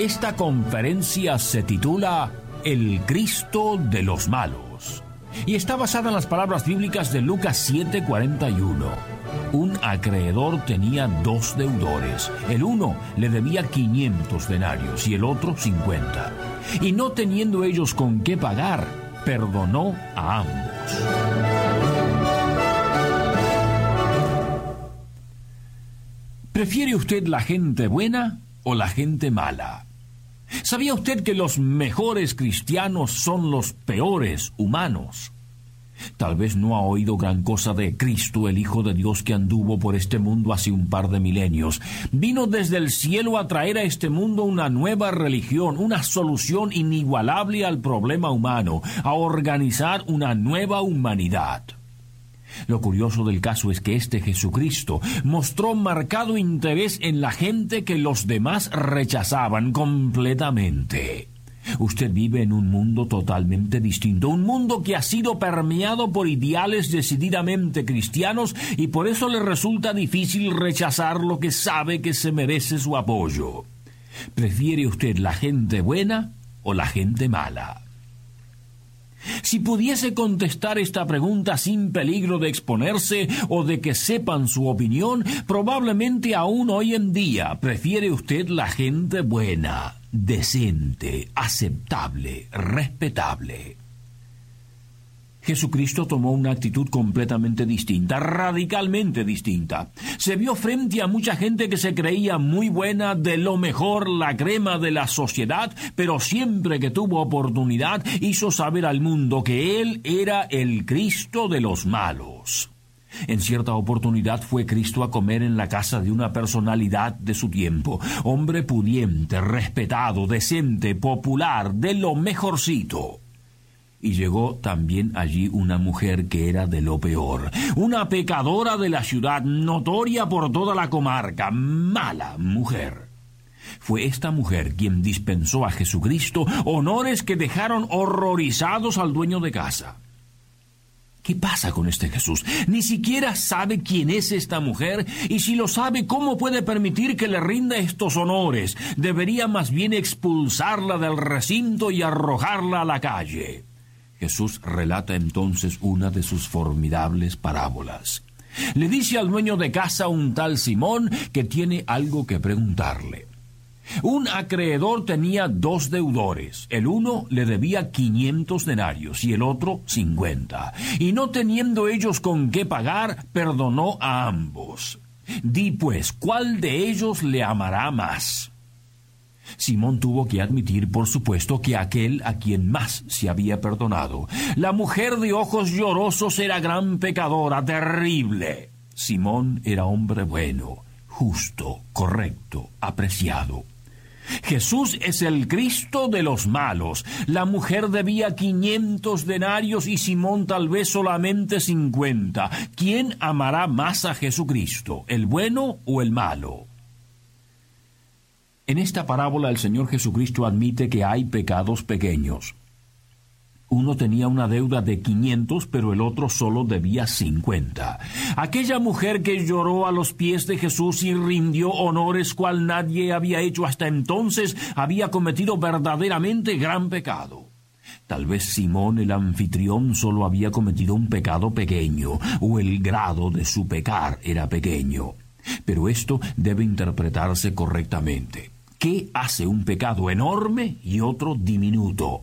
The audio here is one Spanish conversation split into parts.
Esta conferencia se titula El Cristo de los Malos y está basada en las palabras bíblicas de Lucas 7:41. Un acreedor tenía dos deudores. El uno le debía 500 denarios y el otro 50. Y no teniendo ellos con qué pagar, perdonó a ambos. ¿Prefiere usted la gente buena o la gente mala? ¿Sabía usted que los mejores cristianos son los peores humanos? Tal vez no ha oído gran cosa de Cristo, el Hijo de Dios que anduvo por este mundo hace un par de milenios. Vino desde el cielo a traer a este mundo una nueva religión, una solución inigualable al problema humano, a organizar una nueva humanidad. Lo curioso del caso es que este Jesucristo mostró marcado interés en la gente que los demás rechazaban completamente. Usted vive en un mundo totalmente distinto, un mundo que ha sido permeado por ideales decididamente cristianos y por eso le resulta difícil rechazar lo que sabe que se merece su apoyo. ¿Prefiere usted la gente buena o la gente mala? Si pudiese contestar esta pregunta sin peligro de exponerse o de que sepan su opinión, probablemente aún hoy en día prefiere usted la gente buena, decente, aceptable, respetable. Jesucristo tomó una actitud completamente distinta, radicalmente distinta. Se vio frente a mucha gente que se creía muy buena, de lo mejor, la crema de la sociedad, pero siempre que tuvo oportunidad hizo saber al mundo que Él era el Cristo de los malos. En cierta oportunidad fue Cristo a comer en la casa de una personalidad de su tiempo, hombre pudiente, respetado, decente, popular, de lo mejorcito. Y llegó también allí una mujer que era de lo peor, una pecadora de la ciudad, notoria por toda la comarca, mala mujer. Fue esta mujer quien dispensó a Jesucristo honores que dejaron horrorizados al dueño de casa. ¿Qué pasa con este Jesús? Ni siquiera sabe quién es esta mujer y si lo sabe, ¿cómo puede permitir que le rinda estos honores? Debería más bien expulsarla del recinto y arrojarla a la calle. Jesús relata entonces una de sus formidables parábolas. Le dice al dueño de casa un tal Simón que tiene algo que preguntarle. Un acreedor tenía dos deudores. El uno le debía quinientos denarios y el otro cincuenta. Y no teniendo ellos con qué pagar, perdonó a ambos. Di pues, ¿cuál de ellos le amará más? Simón tuvo que admitir, por supuesto, que aquel a quien más se había perdonado. La mujer de ojos llorosos era gran pecadora, terrible. Simón era hombre bueno, justo, correcto, apreciado. Jesús es el Cristo de los malos. La mujer debía quinientos denarios y Simón tal vez solamente cincuenta. ¿Quién amará más a Jesucristo, el bueno o el malo? En esta parábola el Señor Jesucristo admite que hay pecados pequeños. Uno tenía una deuda de 500, pero el otro solo debía 50. Aquella mujer que lloró a los pies de Jesús y rindió honores cual nadie había hecho hasta entonces, había cometido verdaderamente gran pecado. Tal vez Simón el anfitrión solo había cometido un pecado pequeño, o el grado de su pecar era pequeño. Pero esto debe interpretarse correctamente. ¿Qué hace un pecado enorme y otro diminuto?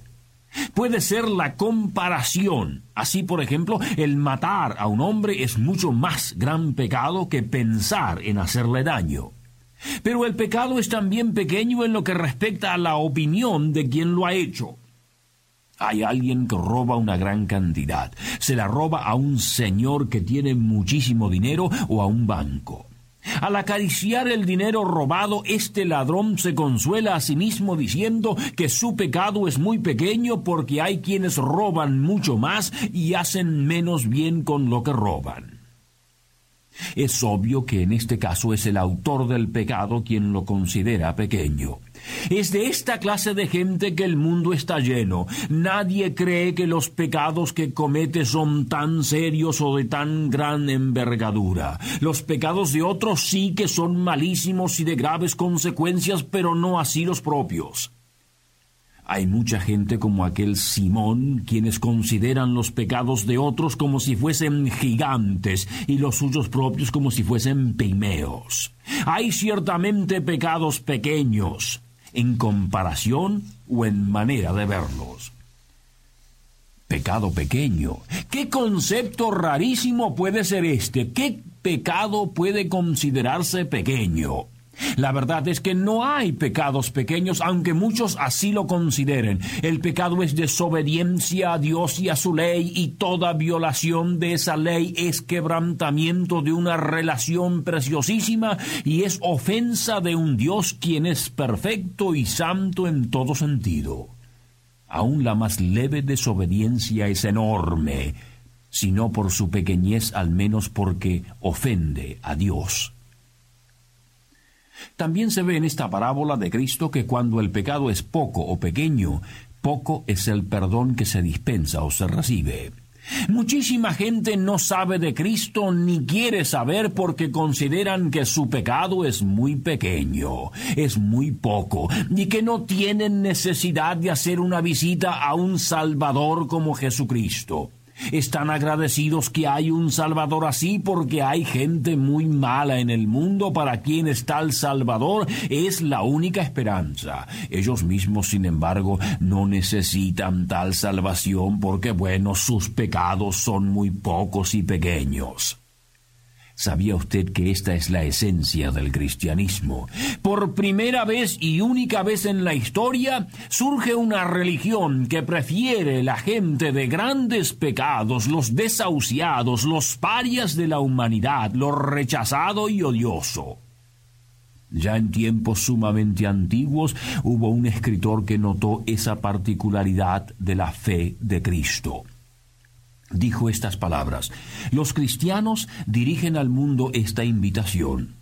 Puede ser la comparación. Así, por ejemplo, el matar a un hombre es mucho más gran pecado que pensar en hacerle daño. Pero el pecado es también pequeño en lo que respecta a la opinión de quien lo ha hecho. Hay alguien que roba una gran cantidad. Se la roba a un señor que tiene muchísimo dinero o a un banco. Al acariciar el dinero robado, este ladrón se consuela a sí mismo diciendo que su pecado es muy pequeño porque hay quienes roban mucho más y hacen menos bien con lo que roban. Es obvio que en este caso es el autor del pecado quien lo considera pequeño. Es de esta clase de gente que el mundo está lleno. Nadie cree que los pecados que comete son tan serios o de tan gran envergadura. Los pecados de otros sí que son malísimos y de graves consecuencias, pero no así los propios. Hay mucha gente como aquel Simón, quienes consideran los pecados de otros como si fuesen gigantes y los suyos propios como si fuesen pigmeos. Hay ciertamente pecados pequeños, en comparación o en manera de verlos. Pecado pequeño. ¿Qué concepto rarísimo puede ser este? ¿Qué pecado puede considerarse pequeño? La verdad es que no hay pecados pequeños, aunque muchos así lo consideren. El pecado es desobediencia a Dios y a su ley, y toda violación de esa ley es quebrantamiento de una relación preciosísima y es ofensa de un Dios quien es perfecto y santo en todo sentido. Aún la más leve desobediencia es enorme, si no por su pequeñez al menos porque ofende a Dios. También se ve en esta parábola de Cristo que cuando el pecado es poco o pequeño, poco es el perdón que se dispensa o se recibe. Muchísima gente no sabe de Cristo ni quiere saber porque consideran que su pecado es muy pequeño, es muy poco, y que no tienen necesidad de hacer una visita a un Salvador como Jesucristo. Están agradecidos que hay un Salvador así porque hay gente muy mala en el mundo para quien está el Salvador es la única esperanza. Ellos mismos, sin embargo, no necesitan tal salvación porque, bueno, sus pecados son muy pocos y pequeños. ¿Sabía usted que esta es la esencia del cristianismo? Por primera vez y única vez en la historia surge una religión que prefiere la gente de grandes pecados, los desahuciados, los parias de la humanidad, lo rechazado y odioso. Ya en tiempos sumamente antiguos hubo un escritor que notó esa particularidad de la fe de Cristo dijo estas palabras. Los cristianos dirigen al mundo esta invitación.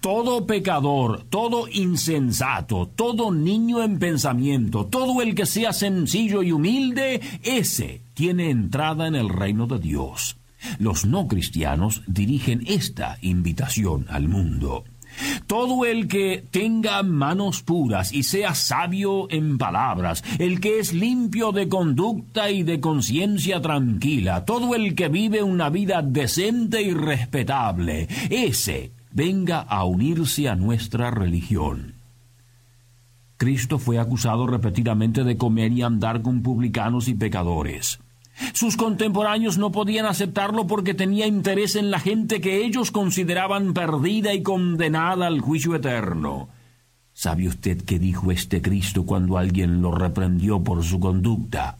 Todo pecador, todo insensato, todo niño en pensamiento, todo el que sea sencillo y humilde, ese tiene entrada en el reino de Dios. Los no cristianos dirigen esta invitación al mundo. Todo el que tenga manos puras y sea sabio en palabras, el que es limpio de conducta y de conciencia tranquila, todo el que vive una vida decente y respetable, ese venga a unirse a nuestra religión. Cristo fue acusado repetidamente de comer y andar con publicanos y pecadores. Sus contemporáneos no podían aceptarlo porque tenía interés en la gente que ellos consideraban perdida y condenada al juicio eterno. ¿Sabe usted qué dijo este Cristo cuando alguien lo reprendió por su conducta?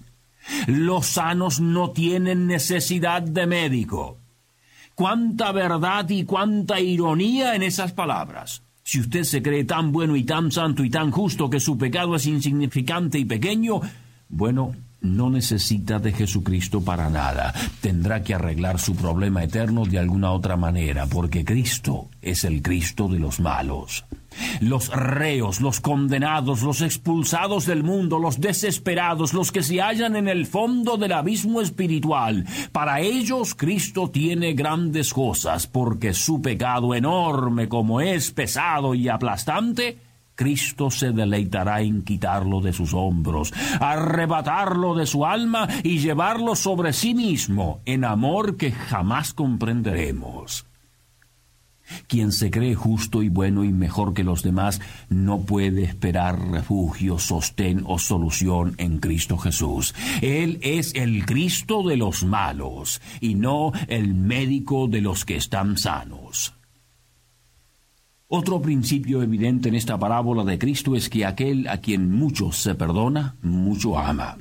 Los sanos no tienen necesidad de médico. Cuánta verdad y cuánta ironía en esas palabras. Si usted se cree tan bueno y tan santo y tan justo que su pecado es insignificante y pequeño, bueno, no necesita de Jesucristo para nada. Tendrá que arreglar su problema eterno de alguna otra manera, porque Cristo es el Cristo de los malos. Los reos, los condenados, los expulsados del mundo, los desesperados, los que se hallan en el fondo del abismo espiritual, para ellos Cristo tiene grandes cosas, porque su pecado enorme como es pesado y aplastante, Cristo se deleitará en quitarlo de sus hombros, arrebatarlo de su alma y llevarlo sobre sí mismo en amor que jamás comprenderemos. Quien se cree justo y bueno y mejor que los demás no puede esperar refugio, sostén o solución en Cristo Jesús. Él es el Cristo de los malos y no el médico de los que están sanos. Otro principio evidente en esta parábola de Cristo es que aquel a quien mucho se perdona, mucho ama.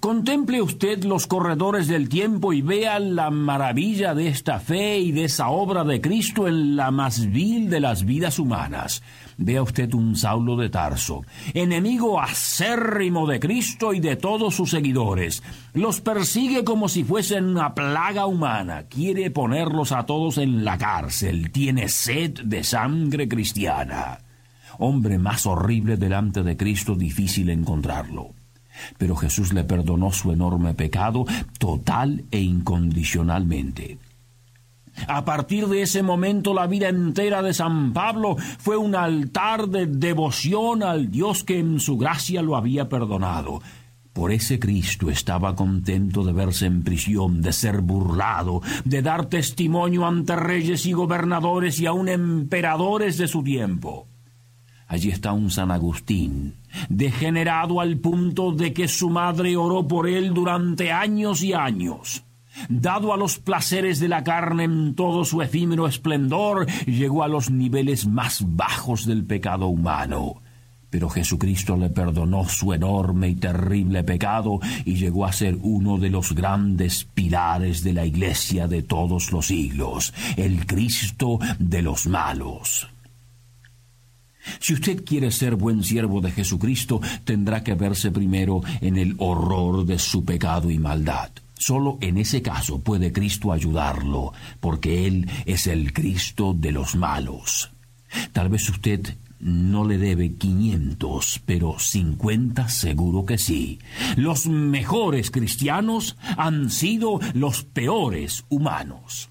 Contemple usted los corredores del tiempo y vea la maravilla de esta fe y de esa obra de Cristo en la más vil de las vidas humanas. Vea usted un Saulo de Tarso, enemigo acérrimo de Cristo y de todos sus seguidores. Los persigue como si fuesen una plaga humana. Quiere ponerlos a todos en la cárcel. Tiene sed de sangre cristiana. Hombre más horrible delante de Cristo, difícil encontrarlo. Pero Jesús le perdonó su enorme pecado total e incondicionalmente. A partir de ese momento la vida entera de San Pablo fue un altar de devoción al Dios que en su gracia lo había perdonado. Por ese Cristo estaba contento de verse en prisión, de ser burlado, de dar testimonio ante reyes y gobernadores y aun emperadores de su tiempo. Allí está un San Agustín, degenerado al punto de que su madre oró por él durante años y años. Dado a los placeres de la carne en todo su efímero esplendor, llegó a los niveles más bajos del pecado humano. Pero Jesucristo le perdonó su enorme y terrible pecado y llegó a ser uno de los grandes pilares de la Iglesia de todos los siglos, el Cristo de los malos. Si usted quiere ser buen siervo de Jesucristo, tendrá que verse primero en el horror de su pecado y maldad. Solo en ese caso puede Cristo ayudarlo, porque Él es el Cristo de los malos. Tal vez usted no le debe 500, pero 50 seguro que sí. Los mejores cristianos han sido los peores humanos.